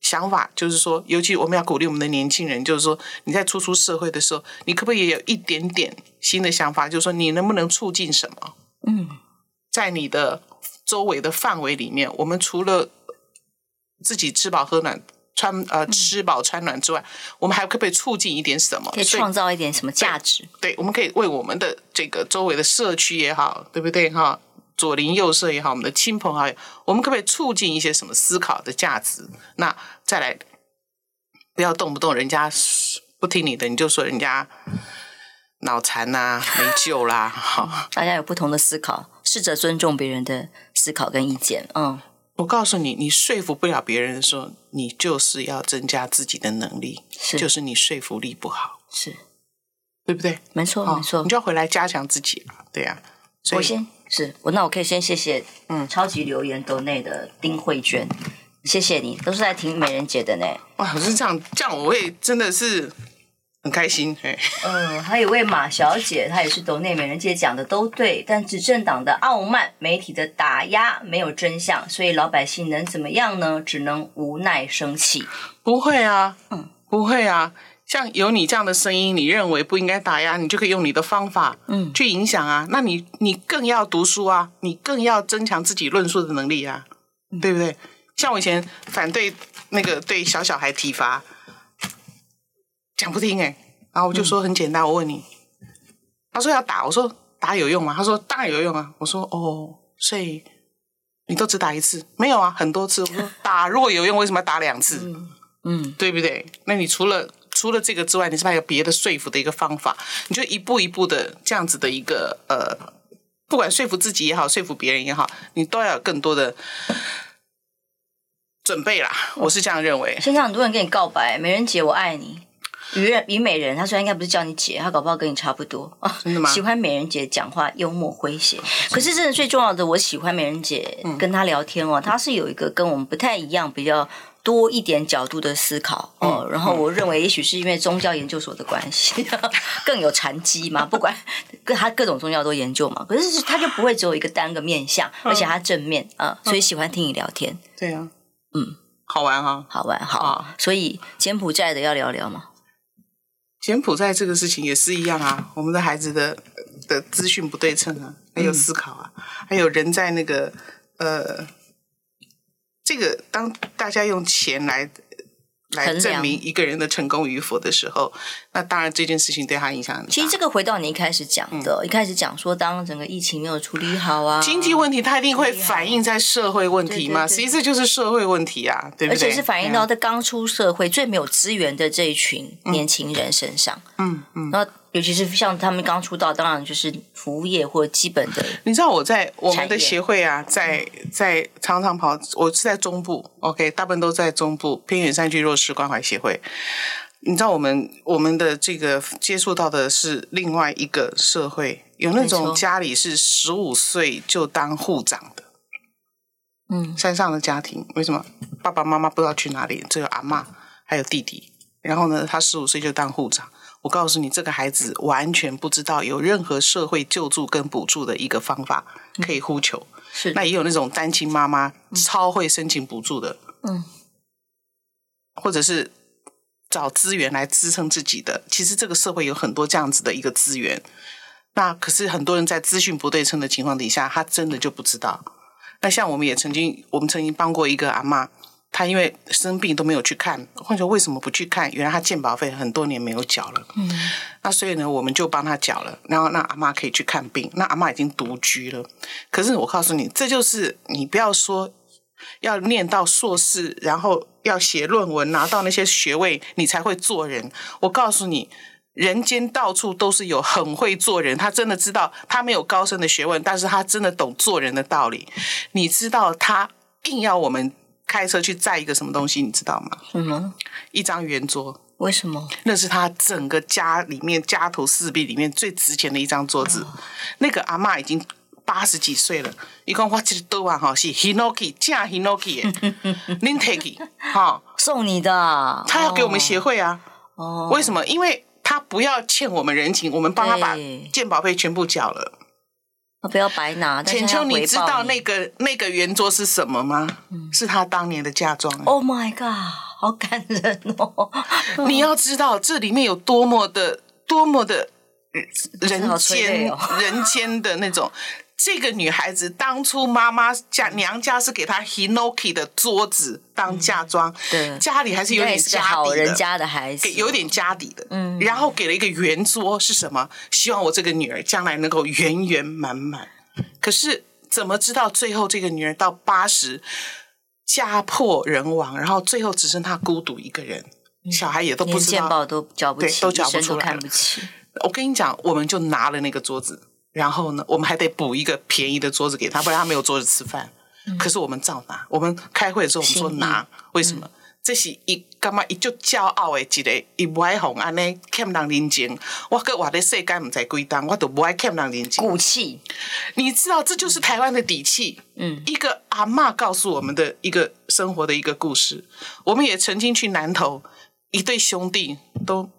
想法，就是说，尤其我们要鼓励我们的年轻人，就是说，你在初出社会的时候，你可不可以也有一点点新的想法？就是说，你能不能促进什么？嗯，在你的周围的范围里面，我们除了自己吃饱喝暖。穿呃吃饱穿暖之外，我们还可不可以促进一点什么？可以创造一点什么价值？对，对，我们可以为我们的这个周围的社区也好，对不对哈？左邻右舍也好，我们的亲朋好友，我们可不可以促进一些什么思考的价值？那再来，不要动不动人家不听你的，你就说人家脑残呐、啊，没救啦！好，大家有不同的思考，试着尊重别人的思考跟意见，嗯。我告诉你，你说服不了别人的时候，你就是要增加自己的能力，是就是你说服力不好，是对不对？没错，没错，你就要回来加强自己了，对呀、啊。我先是我，那我可以先谢谢嗯，超级留言斗内的丁慧娟，谢谢你，都是在听美人姐的呢。哇，是这样，这样我会真的是。很开心，嗯，还有位马小姐，她也是斗内美人姐讲的都对，但执政党的傲慢、媒体的打压没有真相，所以老百姓能怎么样呢？只能无奈生气。不会啊，嗯，不会啊，像有你这样的声音，你认为不应该打压，你就可以用你的方法，嗯，去影响啊。那你你更要读书啊，你更要增强自己论述的能力啊，嗯、对不对？像我以前反对那个对小小孩体罚。讲不听哎，然后我就说很简单，我问你，他说要打，我说打有用吗？他说当然有用啊。我说哦，所以你都只打一次？没有啊，很多次。我说打如果有用，为什么要打两次？嗯，嗯，对不对？那你除了除了这个之外，你是不是还有别的说服的一个方法？你就一步一步的这样子的一个呃，不管说服自己也好，说服别人也好，你都要有更多的准备啦。我是这样认为。现在很多人跟你告白，美人姐，我爱你。于人于美人，他说应该不是叫你姐，他搞不好跟你差不多。真的吗？喜欢美人姐讲话幽默诙谐，可是真的最重要的，我喜欢美人姐跟她聊天哦，她是有一个跟我们不太一样，比较多一点角度的思考哦。然后我认为，也许是因为宗教研究所的关系，更有禅机嘛。不管 各他各种宗教都研究嘛，可是他就不会只有一个单个面相，而且他正面啊，所以喜欢听你聊天。对啊，嗯，好玩哈，好玩好。所以柬埔寨的要聊聊吗？柬埔寨这个事情也是一样啊，我们的孩子的的资讯不对称啊，还有思考啊，嗯、还有人在那个呃，这个当大家用钱来。来证明一个人的成功与否的时候，那当然这件事情对他影响很大。其实这个回到你一开始讲的，嗯、一开始讲说，当整个疫情没有处理好啊，经济问题它一定会反映在社会问题嘛？其实这就是社会问题啊，对不对？而且是反映到在刚出社会、最没有资源的这一群年轻人身上。嗯嗯。然后尤其是像他们刚出道，当然就是服务业或基本的。你知道我在我们的协会啊，在在常常跑，我是在中部，OK，大部分都在中部偏远山区弱势关怀协会。你知道我们我们的这个接触到的是另外一个社会，有那种家里是十五岁就当护长的，嗯，山上的家庭，为什么爸爸妈妈不知道去哪里？只有阿嬷还有弟弟，然后呢，他十五岁就当护长。我告诉你，这个孩子完全不知道有任何社会救助跟补助的一个方法可以呼求。嗯、是，那也有那种单亲妈妈超会申请补助的，嗯，或者是找资源来支撑自己的。其实这个社会有很多这样子的一个资源。那可是很多人在资讯不对称的情况底下，他真的就不知道。那像我们也曾经，我们曾经帮过一个阿嬷。他因为生病都没有去看，或者说为什么不去看？原来他健保费很多年没有缴了。嗯，那所以呢，我们就帮他缴了，然后让阿妈可以去看病。那阿妈已经独居了，可是我告诉你，这就是你不要说要念到硕士，然后要写论文拿到那些学位，你才会做人。我告诉你，人间到处都是有很会做人，他真的知道他没有高深的学问，但是他真的懂做人的道理。你知道他硬要我们。开车去载一个什么东西，你知道吗？什么？一张圆桌。为什么？那是他整个家里面家徒四壁里面最值钱的一张桌子。哦、那个阿妈已经八十几岁了，一共花这个多万 哈，是 Hinoki 假 Hinoki 的，您 take 哈送你的，他要给我们协会啊。哦，为什么？因为他不要欠我们人情，我们帮他把鉴宝费全部缴了。不要白拿。浅秋，你知道那个那个圆桌是什么吗？嗯、是他当年的嫁妆。Oh my god，好感人哦！你要知道这里面有多么的多么的人间、哦、人间的那种。这个女孩子当初妈妈家娘家是给她 Hinoki 的桌子当嫁妆，对，家里还是有点家底的，好人家的孩子，给有点家底的，嗯，然后给了一个圆桌是什么？希望我这个女儿将来能够圆圆满满。可是怎么知道最后这个女儿到八十家破人亡，然后最后只剩她孤独一个人，小孩也都不知道，都交不起，都交不出来，看不起。我跟你讲，我们就拿了那个桌子。然后呢，我们还得补一个便宜的桌子给他，不然他没有桌子吃饭。嗯、可是我们照拿，我们开会的时候我们说拿，为什么？嗯、这是一干嘛？一就骄傲的一个一不爱红安呢，欠人人情。我搁我的世界唔在归档，我都不爱欠人人情。骨气，你知道这就是台湾的底气。嗯，一个阿嬷告诉我们的一个生活的一个故事。我们也曾经去南投，一对兄弟都。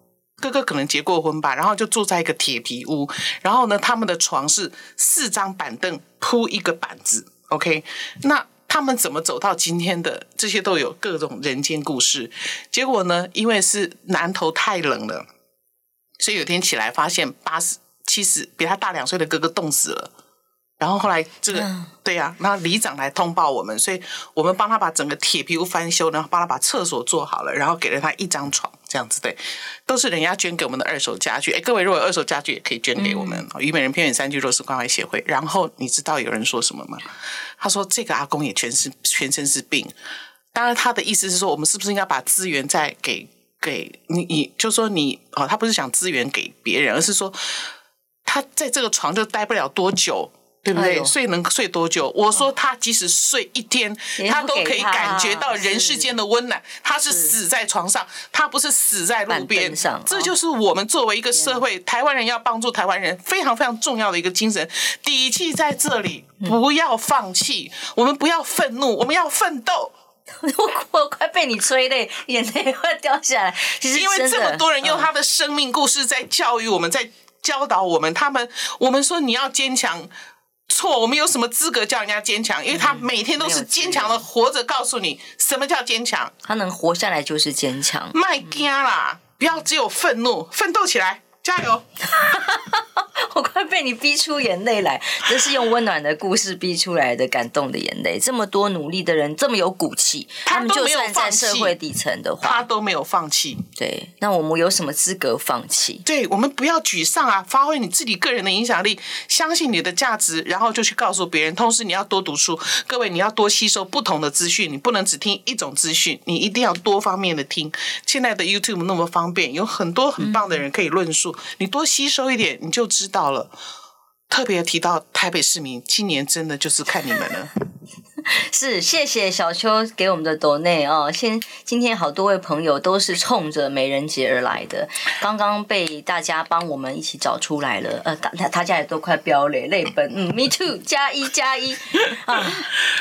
哥哥可能结过婚吧，然后就住在一个铁皮屋，然后呢，他们的床是四张板凳铺一个板子，OK，那他们怎么走到今天的？这些都有各种人间故事。结果呢，因为是南头太冷了，所以有天起来发现八十、七十比他大两岁的哥哥冻死了。然后后来这个、嗯、对呀、啊，那里长来通报我们，所以我们帮他把整个铁皮屋翻修，然后帮他把厕所做好了，然后给了他一张床，这样子对，都是人家捐给我们的二手家具。哎，各位如果有二手家具也可以捐给我们，嗯、虞美人偏远山区弱势关怀协会。然后你知道有人说什么吗？他说这个阿公也全是全身是病，当然他的意思是说，我们是不是应该把资源再给给你？你就说你哦，他不是想资源给别人，而是说他在这个床就待不了多久。对不对？哎、睡能睡多久？我说他即使睡一天，哦、他都可以感觉到人世间的温暖。是他是死在床上，他不是死在路边上。这就是我们作为一个社会，哦、台湾人要帮助台湾人非常非常重要的一个精神底气在这里。不要放弃，嗯、我们不要愤怒，我们要奋斗。我 我快被你催泪，眼泪快掉下来。其实因为这么多人用他的生命故事在教育我们，在教导我们。他们我们说你要坚强。错，我们有什么资格叫人家坚强？因为他每天都是坚强的活着，告诉你什么叫坚强。他能活下来就是坚强。卖家啦！不要只有愤怒，奋斗起来。加油！我快被你逼出眼泪来，这是用温暖的故事逼出来的感动的眼泪。这么多努力的人，这么有骨气，他们就算在社会底层的话，他都没有放弃。对，那我们有什么资格放弃？对，我们不要沮丧啊！发挥你自己个人的影响力，相信你的价值，然后就去告诉别人。同时，你要多读书，各位，你要多吸收不同的资讯，你不能只听一种资讯，你一定要多方面的听。现在的 YouTube 那么方便，有很多很棒的人可以论述。嗯你多吸收一点，你就知道了。特别提到台北市民，今年真的就是看你们了。是，谢谢小秋给我们的抖内哦。先，今天好多位朋友都是冲着美人节而来的，刚刚被大家帮我们一起找出来了。呃，大大家也都快飙泪泪奔。嗯，Me too，加一加一啊，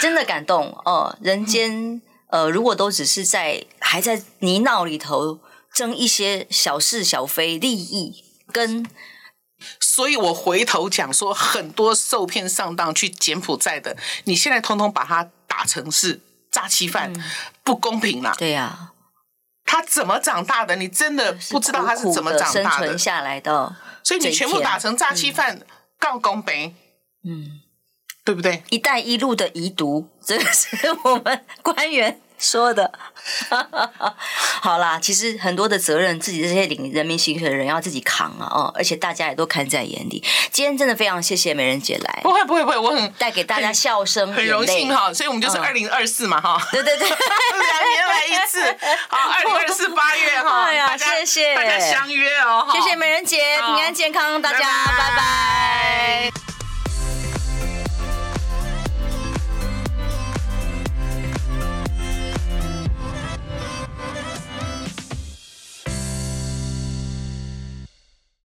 真的感动哦。人间呃，如果都只是在还在泥淖里头争一些小是小非利益。跟，所以我回头讲说，很多受骗上当去柬埔寨的，你现在通通把他打成是诈欺犯，嗯、不公平啦！对呀、啊，他怎么长大的？你真的不知道他是怎么长大的，生存下来的。所以你全部打成诈欺犯，告公平，嗯，对不对？一带一路的遗毒，这个是我们官员。说的，好啦，其实很多的责任，自己这些领人民薪水的人要自己扛啊，哦，而且大家也都看在眼里。今天真的非常谢谢美人姐来，不会不会不会，我很带给大家笑声，很荣幸哈，所以我们就是二零二四嘛哈，对对对，两年来一次，好，二零二四八月哈，哎呀，谢谢。大家相约哦，谢谢美人姐，平安健康，大家拜拜。